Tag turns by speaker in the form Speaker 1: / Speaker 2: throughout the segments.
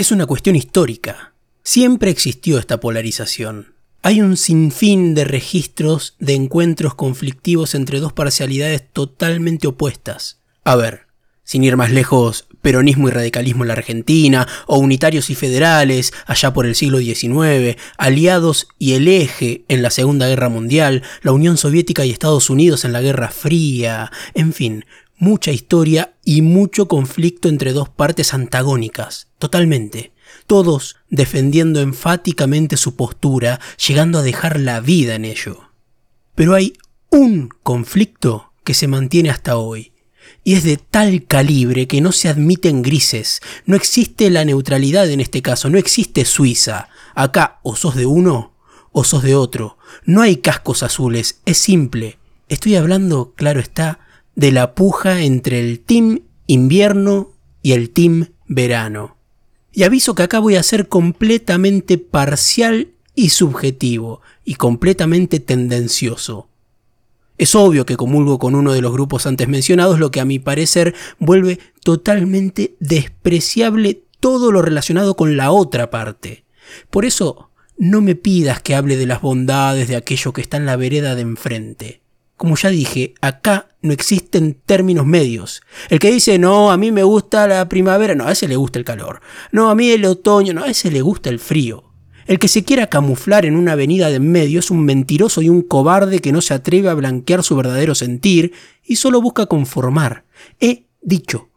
Speaker 1: Es una cuestión histórica. Siempre existió esta polarización. Hay un sinfín de registros de encuentros conflictivos entre dos parcialidades totalmente opuestas. A ver, sin ir más lejos, peronismo y radicalismo en la Argentina, o unitarios y federales allá por el siglo XIX, aliados y el eje en la Segunda Guerra Mundial, la Unión Soviética y Estados Unidos en la Guerra Fría, en fin, mucha historia y mucho conflicto entre dos partes antagónicas, totalmente, todos defendiendo enfáticamente su postura, llegando a dejar la vida en ello. Pero hay un conflicto que se mantiene hasta hoy, y es de tal calibre que no se admiten grises, no existe la neutralidad en este caso, no existe Suiza. Acá o sos de uno o sos de otro. No hay cascos azules, es simple. Estoy hablando, claro está, de la puja entre el team invierno y el team verano. Y aviso que acá voy a ser completamente parcial y subjetivo, y completamente tendencioso. Es obvio que comulgo con uno de los grupos antes mencionados, lo que a mi parecer vuelve totalmente despreciable todo lo relacionado con la otra parte. Por eso, no me pidas que hable de las bondades de aquello que está en la vereda de enfrente. Como ya dije, acá no existen términos medios. El que dice, no, a mí me gusta la primavera, no, a ese le gusta el calor. No, a mí el otoño, no, a ese le gusta el frío. El que se quiera camuflar en una avenida de en medio es un mentiroso y un cobarde que no se atreve a blanquear su verdadero sentir y solo busca conformar. He dicho.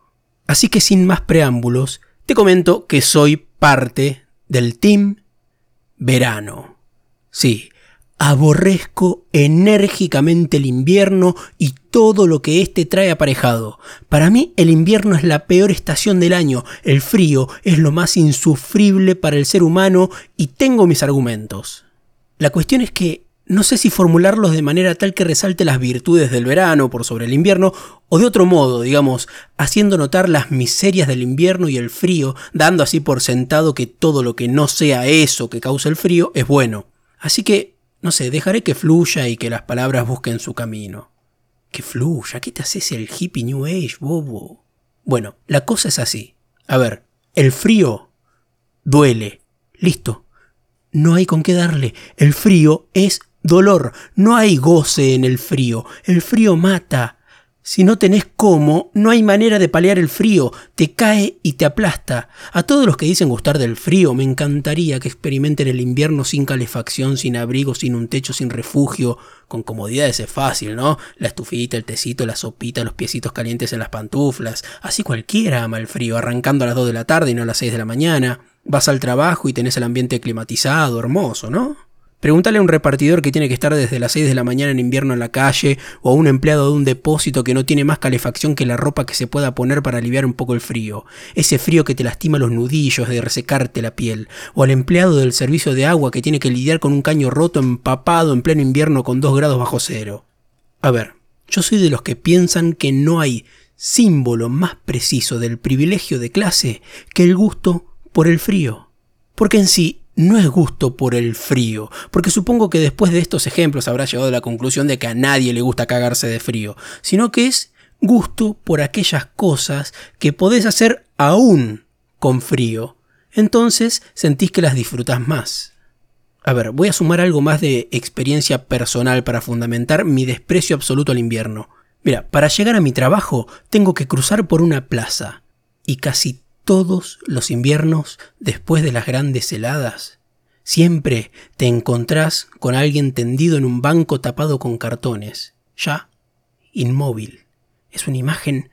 Speaker 1: Así que sin más preámbulos, te comento que soy parte del Team Verano. Sí, Aborrezco enérgicamente el invierno y todo lo que éste trae aparejado. Para mí el invierno es la peor estación del año, el frío es lo más insufrible para el ser humano y tengo mis argumentos. La cuestión es que no sé si formularlos de manera tal que resalte las virtudes del verano por sobre el invierno o de otro modo, digamos, haciendo notar las miserias del invierno y el frío, dando así por sentado que todo lo que no sea eso que causa el frío es bueno. Así que no sé, dejaré que fluya y que las palabras busquen su camino. Que fluya, ¿qué te haces el hippie New Age, bobo? Bueno, la cosa es así. A ver, el frío duele. Listo. No hay con qué darle. El frío es dolor. No hay goce en el frío. El frío mata. Si no tenés cómo, no hay manera de paliar el frío, te cae y te aplasta. A todos los que dicen gustar del frío, me encantaría que experimenten el invierno sin calefacción, sin abrigo, sin un techo, sin refugio. Con comodidades es fácil, ¿no? La estufita, el tecito, la sopita, los piecitos calientes en las pantuflas. Así cualquiera ama el frío, arrancando a las 2 de la tarde y no a las 6 de la mañana. Vas al trabajo y tenés el ambiente climatizado, hermoso, ¿no? Pregúntale a un repartidor que tiene que estar desde las 6 de la mañana en invierno en la calle, o a un empleado de un depósito que no tiene más calefacción que la ropa que se pueda poner para aliviar un poco el frío, ese frío que te lastima los nudillos de resecarte la piel, o al empleado del servicio de agua que tiene que lidiar con un caño roto empapado en pleno invierno con 2 grados bajo cero. A ver, yo soy de los que piensan que no hay símbolo más preciso del privilegio de clase que el gusto por el frío. Porque en sí no es gusto por el frío, porque supongo que después de estos ejemplos habrá llegado a la conclusión de que a nadie le gusta cagarse de frío, sino que es gusto por aquellas cosas que podés hacer aún con frío. Entonces sentís que las disfrutas más. A ver, voy a sumar algo más de experiencia personal para fundamentar mi desprecio absoluto al invierno. Mira, para llegar a mi trabajo tengo que cruzar por una plaza, y casi todos los inviernos después de las grandes heladas. Siempre te encontrás con alguien tendido en un banco tapado con cartones, ya inmóvil. Es una imagen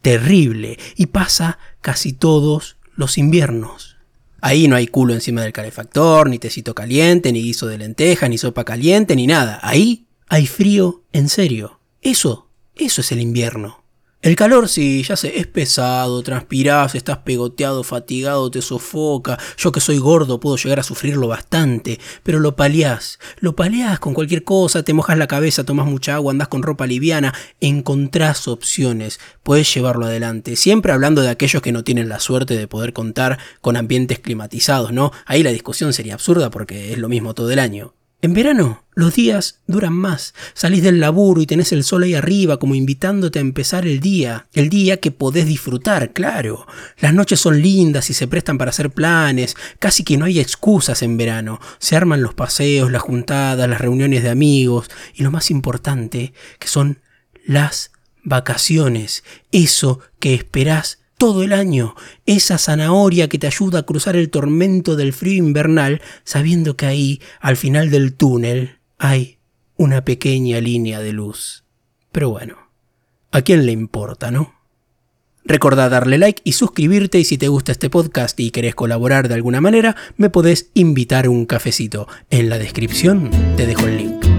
Speaker 1: terrible y pasa casi todos los inviernos. Ahí no hay culo encima del calefactor, ni tecito caliente, ni guiso de lentejas, ni sopa caliente, ni nada. Ahí hay frío en serio. Eso, eso es el invierno. El calor, sí, ya sé, es pesado, transpirás, estás pegoteado, fatigado, te sofoca. Yo que soy gordo puedo llegar a sufrirlo bastante, pero lo paliás. Lo paliás con cualquier cosa, te mojas la cabeza, tomas mucha agua, andás con ropa liviana, encontrás opciones, puedes llevarlo adelante. Siempre hablando de aquellos que no tienen la suerte de poder contar con ambientes climatizados, ¿no? Ahí la discusión sería absurda porque es lo mismo todo el año. En verano los días duran más, salís del laburo y tenés el sol ahí arriba como invitándote a empezar el día, el día que podés disfrutar, claro. Las noches son lindas y se prestan para hacer planes, casi que no hay excusas en verano, se arman los paseos, las juntadas, las reuniones de amigos. Y lo más importante, que son las vacaciones, eso que esperás todo el año, esa zanahoria que te ayuda a cruzar el tormento del frío invernal, sabiendo que ahí, al final del túnel, hay una pequeña línea de luz. Pero bueno, ¿a quién le importa, no? Recordá darle like y suscribirte y si te gusta este podcast y querés colaborar de alguna manera, me podés invitar un cafecito. En la descripción te dejo el link.